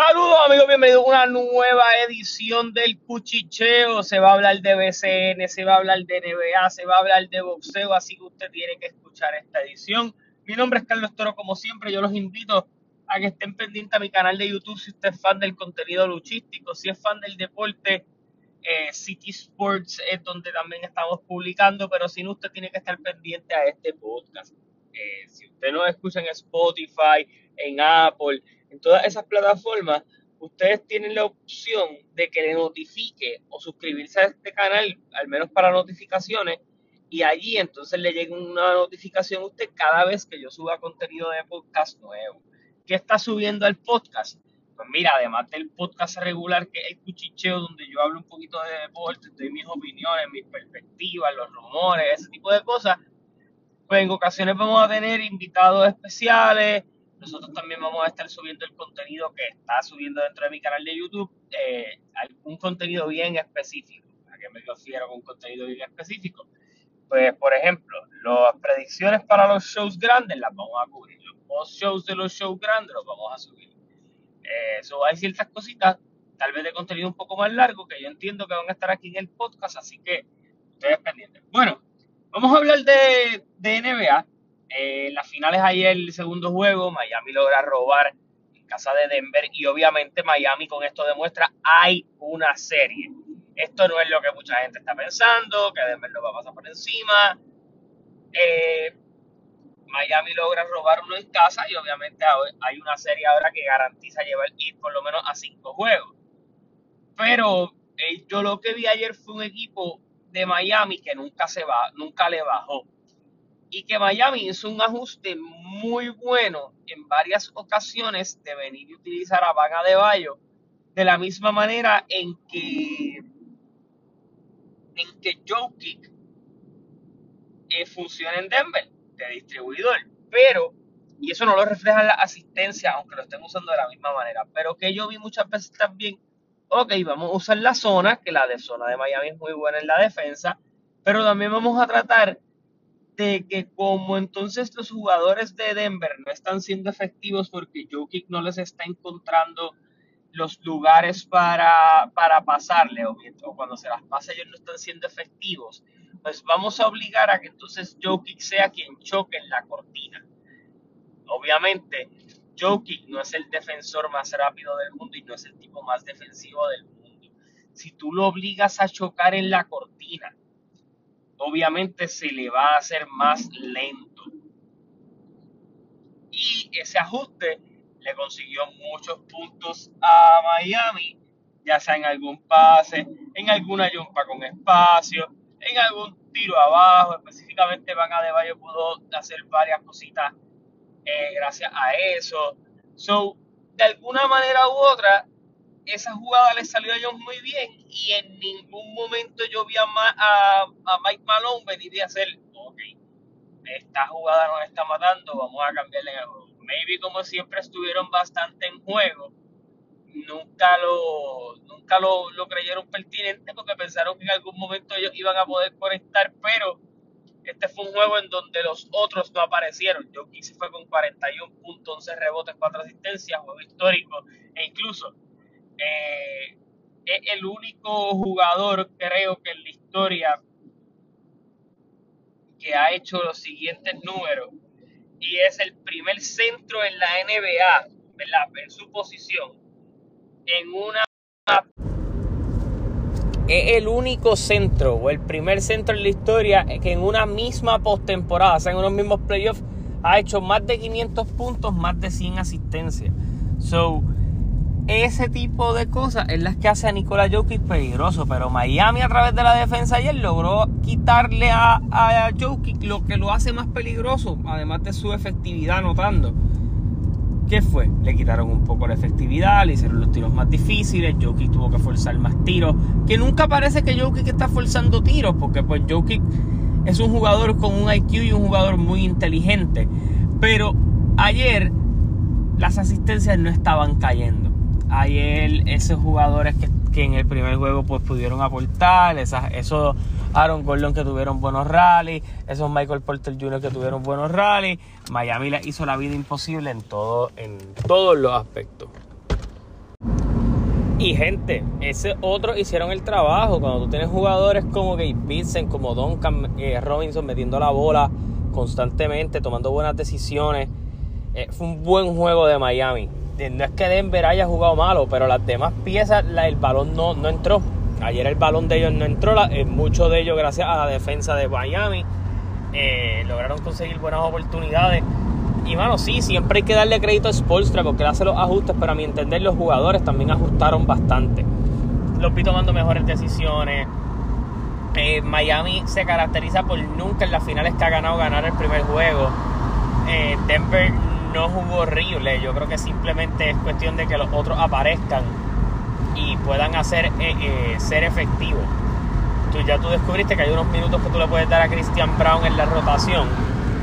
Saludos amigos, bienvenidos a una nueva edición del Cuchicheo. Se va a hablar de BCN, se va a hablar de NBA, se va a hablar de boxeo, así que usted tiene que escuchar esta edición. Mi nombre es Carlos Toro, como siempre, yo los invito a que estén pendientes a mi canal de YouTube si usted es fan del contenido luchístico, si es fan del deporte. Eh, City Sports es donde también estamos publicando, pero si no, usted tiene que estar pendiente a este podcast. Eh, si usted no escucha en Spotify, en Apple, en todas esas plataformas, ustedes tienen la opción de que le notifique o suscribirse a este canal, al menos para notificaciones, y allí entonces le llegue una notificación a usted cada vez que yo suba contenido de podcast nuevo. ¿Qué está subiendo el podcast? Pues mira, además del podcast regular que es el cuchicheo, donde yo hablo un poquito de deporte, doy mis opiniones, mis perspectivas, los rumores, ese tipo de cosas, pues en ocasiones vamos a tener invitados especiales, nosotros también vamos a estar subiendo el contenido que está subiendo dentro de mi canal de YouTube, eh, algún contenido bien específico. ¿A qué me refiero con contenido bien específico? Pues, por ejemplo, las predicciones para los shows grandes las vamos a cubrir. Los post shows de los shows grandes los vamos a subir. Eso eh, hay ciertas cositas, tal vez de contenido un poco más largo, que yo entiendo que van a estar aquí en el podcast, así que ustedes pendientes. Bueno, vamos a hablar de, de NBA en las finales ayer, el segundo juego, Miami logra robar en casa de Denver y obviamente Miami con esto demuestra hay una serie. Esto no es lo que mucha gente está pensando, que Denver lo va a pasar por encima. Eh, Miami logra robar uno en casa y obviamente hay una serie ahora que garantiza llevar ir por lo menos a cinco juegos. Pero eh, yo lo que vi ayer fue un equipo de Miami que nunca se va, nunca le bajó y que Miami hizo un ajuste muy bueno en varias ocasiones de venir y utilizar a Vaga de Bayo de la misma manera en que en que Joe Kick eh, funciona en Denver de distribuidor. Pero y eso no lo refleja la asistencia aunque lo estén usando de la misma manera pero que yo vi muchas veces también ok vamos a usar la zona que la de zona de Miami es muy buena en la defensa pero también vamos a tratar de que como entonces los jugadores de Denver no están siendo efectivos porque Jokic no les está encontrando los lugares para, para pasarle o, cuando se las pasa ellos no están siendo efectivos, pues vamos a obligar a que entonces Jokic sea quien choque en la cortina. Obviamente, Jokic no es el defensor más rápido del mundo y no es el tipo más defensivo del mundo. Si tú lo obligas a chocar en la cortina, obviamente se le va a hacer más lento. Y ese ajuste le consiguió muchos puntos a Miami, ya sea en algún pase, en alguna jumpa con espacio, en algún tiro abajo, específicamente Van Adebayo pudo hacer varias cositas eh, gracias a eso. So, de alguna manera u otra, esa jugada le salió a ellos muy bien y en ningún momento yo vi a, a, Mike Malone venir y hacer, ok, esta jugada nos está matando, vamos a cambiarle el juego. Maybe como siempre estuvieron bastante en juego, nunca lo, nunca lo, lo creyeron pertinente porque pensaron que en algún momento ellos iban a poder conectar, pero este fue un juego en donde los otros no aparecieron. Yo quise fue con 41 puntos, 11 rebotes, 4 asistencias, juego histórico, e incluso eh, es el único jugador, creo que en la historia, que ha hecho los siguientes números. Y es el primer centro en la NBA. En su posición. En una. Es el único centro o el primer centro en la historia que en una misma postemporada, o sea, en unos mismos playoffs, ha hecho más de 500 puntos, más de 100 asistencias. So, ese tipo de cosas es las que hace a Nikola Jokic peligroso. Pero Miami a través de la defensa ayer logró quitarle a, a Jokic lo que lo hace más peligroso, además de su efectividad anotando. ¿Qué fue? Le quitaron un poco la efectividad, le hicieron los tiros más difíciles, Jokic tuvo que forzar más tiros, que nunca parece que Jokic está forzando tiros, porque pues Jokic es un jugador con un IQ y un jugador muy inteligente. Pero ayer las asistencias no estaban cayendo ayer esos jugadores que, en el primer juego pues pudieron aportar, esas, esos Aaron Gordon que tuvieron buenos rallies, esos Michael Porter Jr. que tuvieron buenos rallies, Miami le hizo la vida imposible en todo, en todos los aspectos. Y gente, ese otro hicieron el trabajo. Cuando tú tienes jugadores como Gabe Vincent, como Duncan eh, Robinson metiendo la bola constantemente, tomando buenas decisiones. Eh, fue un buen juego de Miami. No es que Denver haya jugado malo, pero las demás piezas, el balón no, no entró. Ayer el balón de ellos no entró, eh, mucho de ellos gracias a la defensa de Miami. lograron conseguir buenas oportunidades. Y bueno, sí, siempre hay que darle crédito a Spolstra porque él hace los ajustes, pero a mi entender los jugadores también ajustaron bastante. Los vi tomando mejores decisiones. Eh, Miami se caracteriza por nunca en las finales que ha ganado ganar el primer juego. Eh, Denver no jugó horrible. Yo creo que simplemente es cuestión de que los otros aparezcan y puedan hacer eh, ser efectivos. Tú ya tú descubriste que hay unos minutos que tú le puedes dar a Christian Brown en la rotación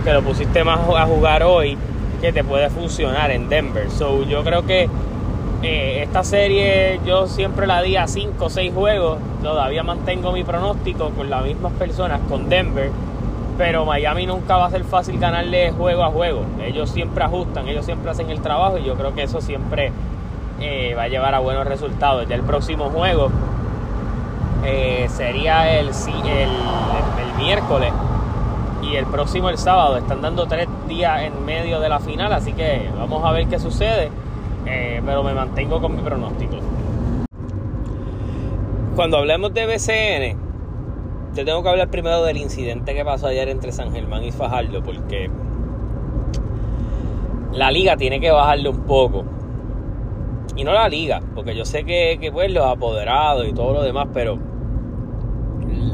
que lo pusiste más a jugar hoy, que te puede funcionar en Denver. So, yo creo que eh, esta serie yo siempre la di a 5 o 6 juegos. Todavía mantengo mi pronóstico con las mismas personas, con Denver. Pero Miami nunca va a ser fácil ganarle juego a juego. Ellos siempre ajustan, ellos siempre hacen el trabajo y yo creo que eso siempre eh, va a llevar a buenos resultados. Ya el próximo juego eh, sería el, el, miércoles y el próximo el sábado. Están dando tres días en medio de la final, así que vamos a ver qué sucede. Eh, pero me mantengo con mi pronóstico. Cuando hablemos de BCN, yo tengo que hablar primero del incidente que pasó ayer entre San Germán y Fajardo, porque la liga tiene que bajarle un poco. Y no la liga, porque yo sé que, que pues los apoderados y todo lo demás, pero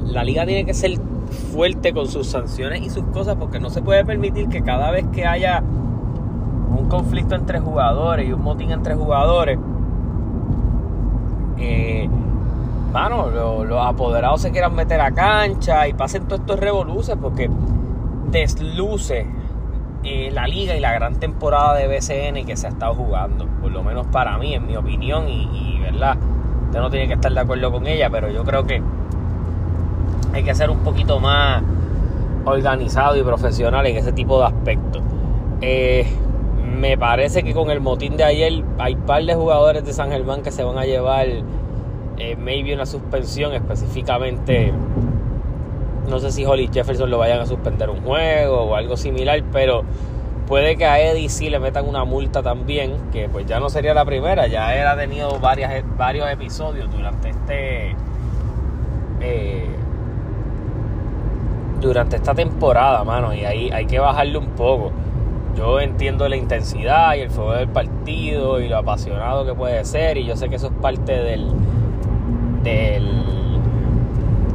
la liga tiene que ser fuerte con sus sanciones y sus cosas porque no se puede permitir que cada vez que haya un conflicto entre jugadores y un motín entre jugadores, eh, los, apoderados se quieran meter a cancha y pasen todos estos revoluces porque desluce eh, la liga y la gran temporada de BCN que se ha estado jugando, por lo menos para mí, en mi opinión, y, verdad, usted no tiene que estar de acuerdo con ella, pero yo creo que hay que ser un poquito más organizado y profesional en ese tipo de aspectos. Eh, me parece que con el motín de ayer hay par de jugadores de San Germán que se van a llevar eh, maybe una suspensión específicamente. No sé si Holly Jefferson lo vayan a suspender un juego o algo similar, pero puede que a Eddie sí le metan una multa también, que pues ya no sería la primera, ya él ha tenido varias, varios episodios durante este eh, durante esta temporada, mano, y ahí hay que bajarle un poco. Yo entiendo la intensidad y el fuego del partido y lo apasionado que puede ser, y yo sé que eso es parte del, del,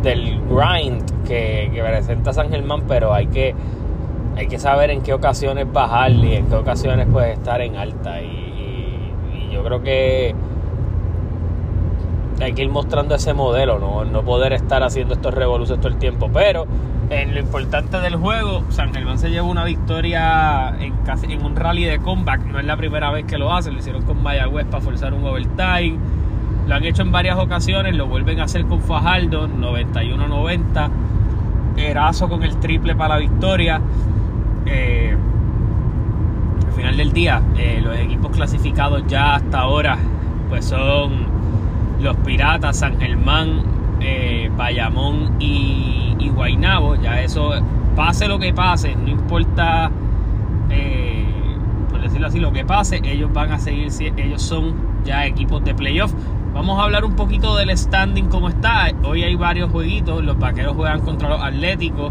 del grind que, presenta San Germán, pero hay que, hay que saber en qué ocasiones bajarle y en qué ocasiones puede estar en alta. Y, yo creo que hay que ir mostrando ese modelo, ¿no? no poder estar haciendo estos revoluciones todo el tiempo, pero en lo importante del juego, San Germán se lleva una victoria en, casi, en un rally de comeback. No es la primera vez que lo hacen, lo hicieron con Mayagüez para forzar un overtime. Lo han hecho en varias ocasiones, lo vuelven a hacer con Fajardo, 91-90. Erazo con el triple para la victoria. Eh, al final del día, eh, los equipos clasificados ya hasta ahora, pues son los Piratas, San Germán, eh, Bayamón y y Guainabo, ya eso, pase lo que pase, no importa, por decirlo así, lo que pase, ellos van a seguir, ellos son ya equipos de playoff. Vamos a hablar un poquito del standing como está. Hoy hay varios jueguitos, los vaqueros juegan contra los atléticos,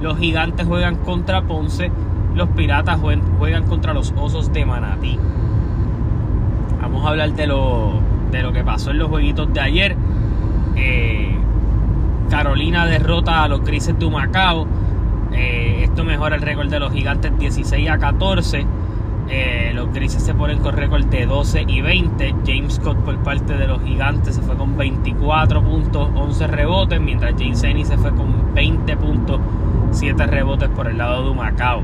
los gigantes juegan contra Ponce, los piratas juegan contra los osos de Manatí. Vamos a hablar de lo, de lo que pasó en los jueguitos de ayer. Eh, Carolina derrota a los Grises de Humacao. Eh, esto mejora el récord de los gigantes 16 a 14. Eh, los grises se ponen con récord de 12 y 20. James Scott por parte de los gigantes se fue con 24 puntos, 11 rebotes, mientras James Eni se fue con 20 puntos, 7 rebotes por el lado de Humacao.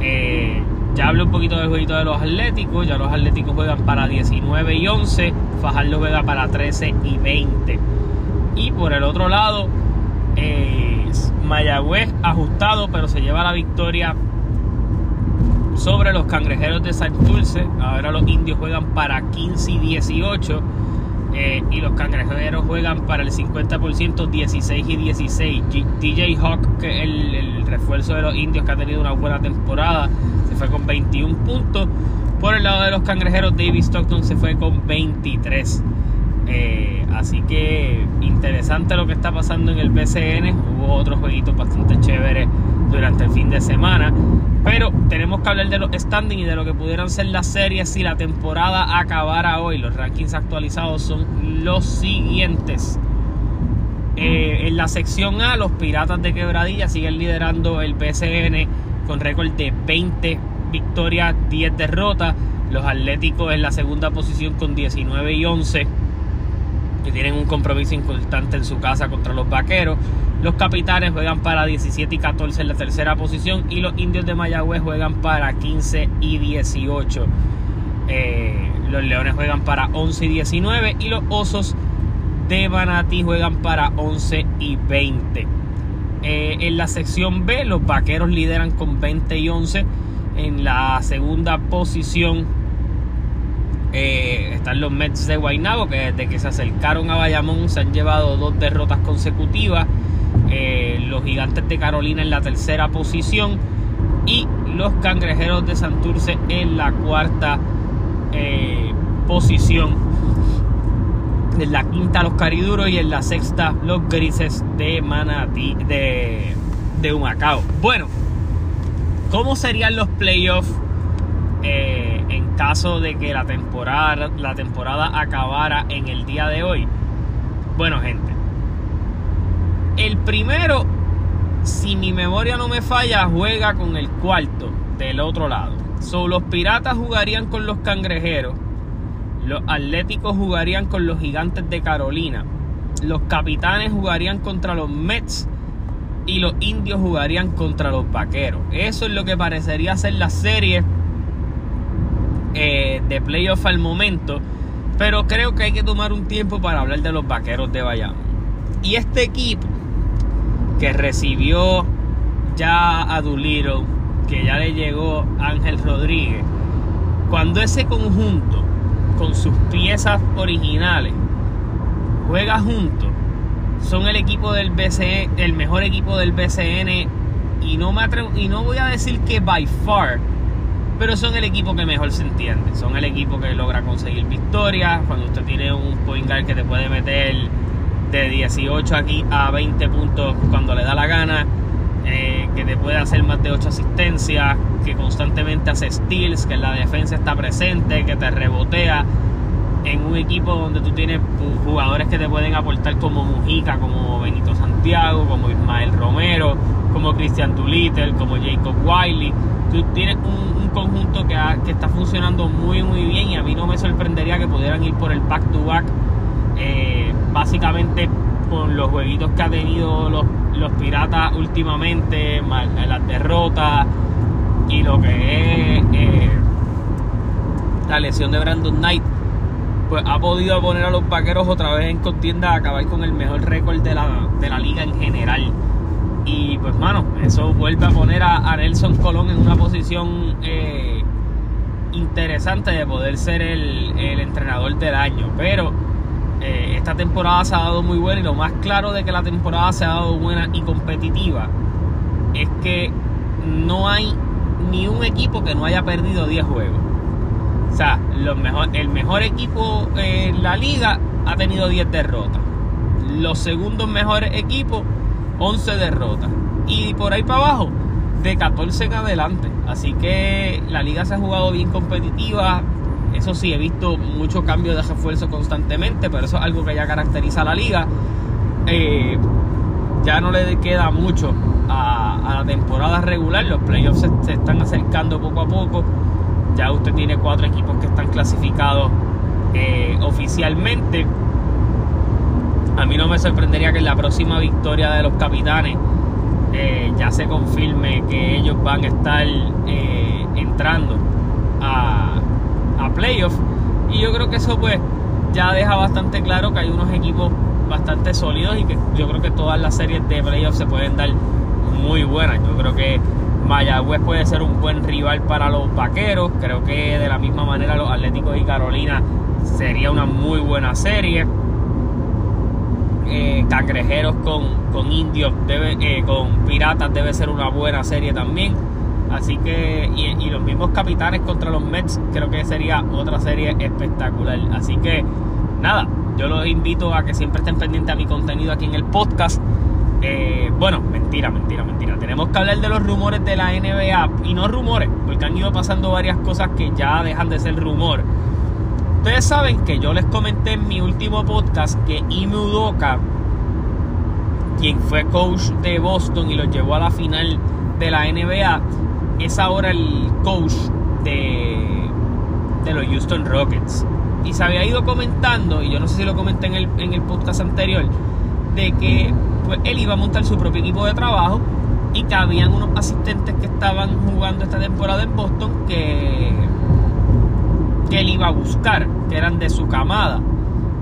Eh, ya hablé un poquito del jueguito de los Atléticos. Ya los Atléticos juegan para 19 y 11. Fajardo juega para 13 y 20. Y por el otro lado, Mayagüez ajustado, pero se lleva la victoria sobre los cangrejeros de San Dulce. Ahora los indios juegan para 15 y 18. Eh, y los cangrejeros juegan para el 50% 16 y 16. DJ Hawk, que es el, refuerzo de los indios que ha tenido una buena temporada, se fue con 21 puntos. Por el lado de los cangrejeros, David Stockton se fue con 23. Eh, así que interesante lo que está pasando en el BCN. Hubo otros jueguitos bastante chéveres durante el fin de semana. Pero tenemos que hablar de los standings y de lo que pudieran ser las series si la temporada acabara hoy. Los rankings actualizados son los siguientes. Eh, en la sección A, los Piratas de Quebradilla siguen liderando el BCN con récord de 20 victorias, 10 derrotas. Los Atléticos en la segunda posición con 19 y 11 que tienen un compromiso inconstante en su casa contra los vaqueros. Los capitanes juegan para 17 y 14 en la tercera posición y los indios de Mayagüez juegan para 15 y 18. Eh, los leones juegan para 11 y 19 y los osos de Manatí juegan para 11 y 20. Eh, en la sección B los vaqueros lideran con 20 y 11. En la segunda posición eh, están los Mets de Guaynabo, que desde que se acercaron a Bayamón se han llevado dos derrotas consecutivas. Eh, los Gigantes de Carolina en la tercera posición. Y los Cangrejeros de Santurce en la cuarta eh, posición. En la quinta los Cariduros y en la sexta los Grises de Manatí, de, de Humacao. Bueno, ¿cómo serían los playoffs? Eh, caso de que la temporada, la temporada acabara en el día de hoy. Bueno, gente. El primero, si mi memoria no me falla, juega con el cuarto del otro lado. los piratas jugarían con los cangrejeros. Los atléticos jugarían con los gigantes de Carolina. Los capitanes jugarían contra los Mets. Y los indios jugarían contra los vaqueros. Eso es lo que parecería ser la serie eh, de playoff al momento. Pero creo que hay que tomar un tiempo para hablar de los vaqueros de Bayamón. Y este equipo que recibió ya a Duliro, que ya le llegó Ángel Rodríguez, cuando ese conjunto con sus piezas originales juega junto son el equipo del BCE, el mejor equipo del BCN y no me atrevo, y no voy a decir que by far pero son el equipo que mejor se entiende. Son el equipo que logra conseguir victorias. Cuando usted tiene un point guard que te puede meter de 18 aquí a 20 puntos cuando le da la gana, eh, que te puede hacer más de 8 asistencias, que constantemente hace steals, que la defensa está presente, que te rebotea. En un equipo donde tú tienes jugadores que te pueden aportar como Mujica, como Benito Santiago, como Ismael Romero, como Christian Tulittle, como Jacob Wiley. Tú tienes un, conjunto que, está funcionando muy muy bien y a mí no me sorprendería que pudieran ir por el back to back eh, básicamente con los jueguitos que ha tenido los, los piratas últimamente las derrotas y lo que es eh, la lesión de Brandon Knight pues ha podido poner a los vaqueros otra vez en contienda a acabar con el mejor récord de la, de la liga en general y pues, mano, eso vuelve a poner a, Nelson Colón en una posición eh, interesante de poder ser el, entrenador del año. Pero eh, esta temporada se ha dado muy buena y lo más claro de que la temporada se ha dado buena y competitiva es que no hay ni un equipo que no haya perdido 10 juegos. O sea, el mejor equipo en la liga ha tenido 10 derrotas. Los segundos mejores equipos 11 derrotas. Y por ahí para abajo, de 14 en adelante. Así que la liga se ha jugado bien competitiva. Eso sí, he visto mucho cambio de refuerzo constantemente, pero eso es algo que ya caracteriza a la liga. Eh, ya no le queda mucho a, la temporada regular. Los playoffs se, están acercando poco a poco. Ya usted tiene cuatro equipos que están clasificados eh, oficialmente. A mí no me sorprendería que en la próxima victoria de los capitanes eh, ya se confirme que ellos van a estar eh, entrando a, a playoffs. Y yo creo que eso pues ya deja bastante claro que hay unos equipos bastante sólidos y que yo creo que todas las series de playoffs se pueden dar muy buenas. Yo creo que Mayagüez puede ser un buen rival para los vaqueros. Creo que de la misma manera los Atléticos y Carolina sería una muy buena serie. Eh, cangrejeros con, con indios, debe, eh, con piratas debe ser una buena serie también. Así que, y, y, los mismos capitanes contra los Mets, creo que sería otra serie espectacular. Así que, nada, yo los invito a que siempre estén pendientes a mi contenido aquí en el podcast. Eh, bueno, mentira, mentira, mentira. Tenemos que hablar de los rumores de la NBA. Y no rumores, porque han ido pasando varias cosas que ya dejan de ser rumor. Ustedes saben que yo les comenté en mi último podcast que Ime Udoka, quien fue coach de Boston y los llevó a la final de la NBA, es ahora el coach de, de los Houston Rockets. Y se había ido comentando, y yo no sé si lo comenté en el, en el podcast anterior, de que pues, él iba a montar su propio equipo de trabajo y que habían unos asistentes que estaban jugando esta temporada en Boston que, él iba a buscar, que eran de su camada.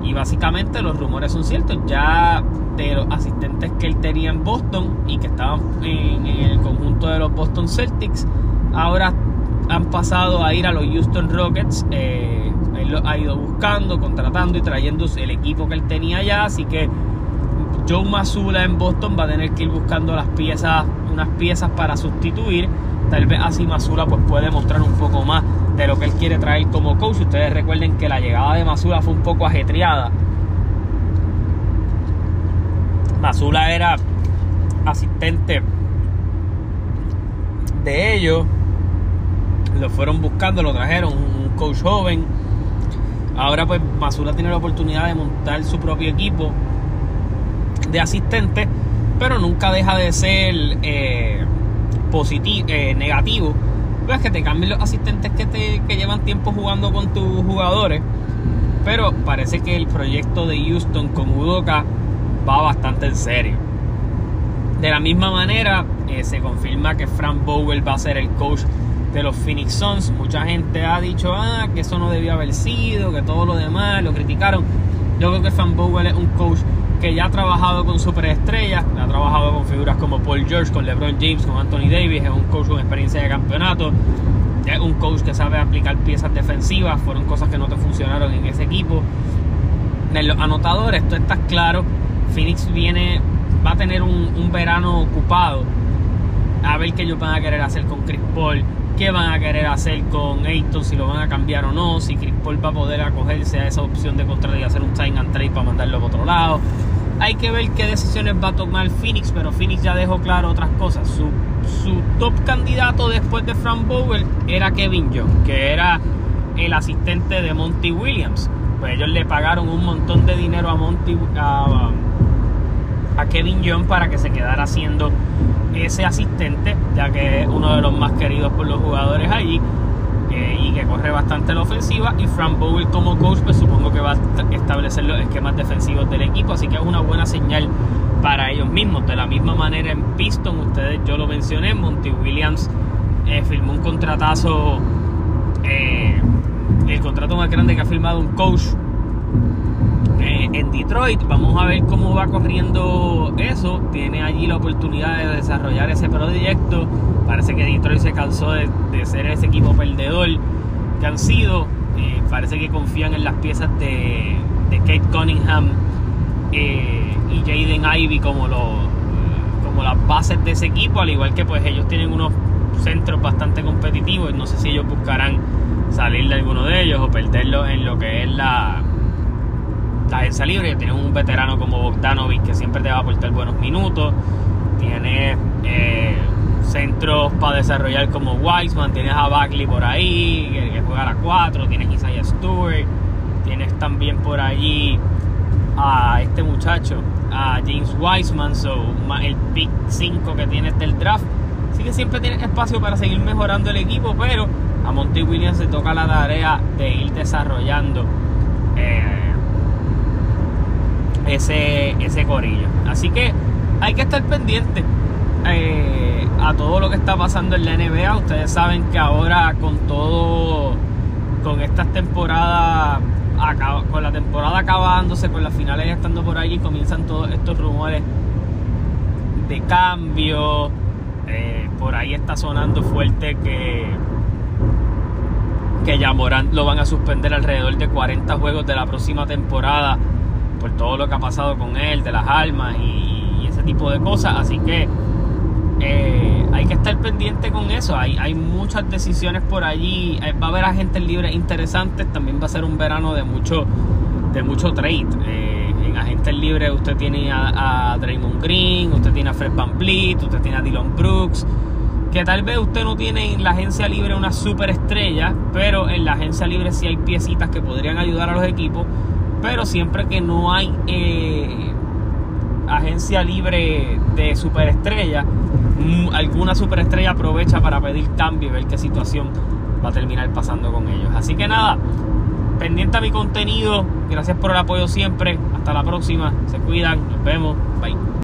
Y básicamente los rumores son ciertos. Ya de los asistentes que él tenía en Boston y que estaban en, el conjunto de los Boston Celtics, ahora han pasado a ir a los Houston Rockets. Eh, él lo ha ido buscando, contratando y trayendo el equipo que él tenía allá. Así que Joe Mazula en Boston va a tener que ir buscando las piezas, unas piezas para sustituir. Tal vez así Mazula pues puede mostrar un poco más de lo que él quiere traer como coach. Ustedes recuerden que la llegada de Mazula fue un poco ajetreada. Mazula era asistente de ellos. Lo fueron buscando, lo trajeron, un coach joven. Ahora pues Mazula tiene la oportunidad de montar su propio equipo de asistentes, pero nunca deja de ser eh, positivo, eh, negativo. Pues que te cambien los asistentes que, te, que llevan tiempo jugando con tus jugadores. Pero parece que el proyecto de Houston con Udoka va bastante en serio. De la misma manera, eh, se confirma que Frank Bowen va a ser el coach de los Phoenix Suns. Mucha gente ha dicho ah, que eso no debió haber sido, que todo lo demás lo criticaron. Yo creo que Frank Bowen es un coach que ya ha trabajado con superestrellas, ha trabajado con figuras como Paul George, con LeBron James, con Anthony Davis, es un coach con experiencia de campeonato, es un coach que sabe aplicar piezas defensivas, fueron cosas que no te funcionaron en ese equipo. En los anotadores, tú estás claro, Phoenix viene, va a tener un, un verano ocupado, a ver qué ellos van a querer hacer con Chris Paul, qué van a querer hacer con Ayton, si lo van a cambiar o no, si Chris Paul va a poder acogerse a esa opción de contrato y hacer un sign and trade para mandarlo para otro lado. Hay que ver qué decisiones va a tomar Phoenix, pero Phoenix ya dejó claro otras cosas. Su, top candidato después de Frank Bowen era Kevin Young, que era el asistente de Monty Williams. Pues ellos le pagaron un montón de dinero a Monty a, a Kevin Young para que se quedara haciendo ese asistente, ya que es uno de los más queridos por los jugadores allí eh, y que corre bastante la ofensiva. Y Frank Bowl como coach, pues supongo que va a establecer los esquemas defensivos del equipo, así que es una buena señal para ellos mismos. De la misma manera en Piston, ustedes, yo lo mencioné, Monty Williams eh, firmó un contratazo, eh, el contrato más grande que ha firmado un coach en Detroit. Vamos a ver cómo va corriendo eso. Tiene allí la oportunidad de desarrollar ese proyecto. Parece que Detroit se cansó de, ser ese equipo perdedor que han sido. Eh, parece que confían en las piezas de, Kate Cunningham eh, y Jaden Ivy como, como las bases de ese equipo. Al igual que pues ellos tienen unos centros bastante competitivos. No sé si ellos buscarán salir de alguno de ellos o perderlo en lo que es la la agencia libre, tienes un veterano como Bogdanovic que siempre te va a aportar buenos minutos, tienes eh, centros para desarrollar como Wiseman, tienes a Bagley por ahí, que, juega a 4, tienes Isaiah Stewart, tienes también por allí a este muchacho, a James Wiseman, so, el pick 5 que tienes del draft. Así que siempre tienes espacio para seguir mejorando el equipo, pero a Monty Williams se toca la tarea de ir desarrollando. Eh, ese, ese corillo. Así que hay que estar pendiente eh, a todo lo que está pasando en la NBA. Ustedes saben que ahora con todo, con estas temporadas, con la temporada acabándose, con las finales ya estando por ahí, comienzan todos estos rumores de cambio. Eh, por ahí está sonando fuerte que que ya Morant lo van a suspender alrededor de 40 juegos de la próxima temporada por todo lo que ha pasado con él, de las armas y, ese tipo de cosas. Así que eh, hay que estar pendiente con eso. Hay, hay muchas decisiones por allí. Eh, va a haber agentes libres interesantes. También va a ser un verano de mucho, de mucho trade. Eh, en agentes libres usted tiene a, Draymond Green, usted tiene a Fred Van usted tiene a Dylan Brooks. Que tal vez usted no tiene en la agencia libre una super estrella, pero en la agencia libre sí hay piecitas que podrían ayudar a los equipos. Pero siempre que no hay agencia libre de superestrella, mm, alguna superestrella aprovecha para pedir cambio y ver qué situación va a terminar pasando con ellos. Así que nada, pendiente a mi contenido, gracias por el apoyo siempre, hasta la próxima, se cuidan, nos vemos, bye.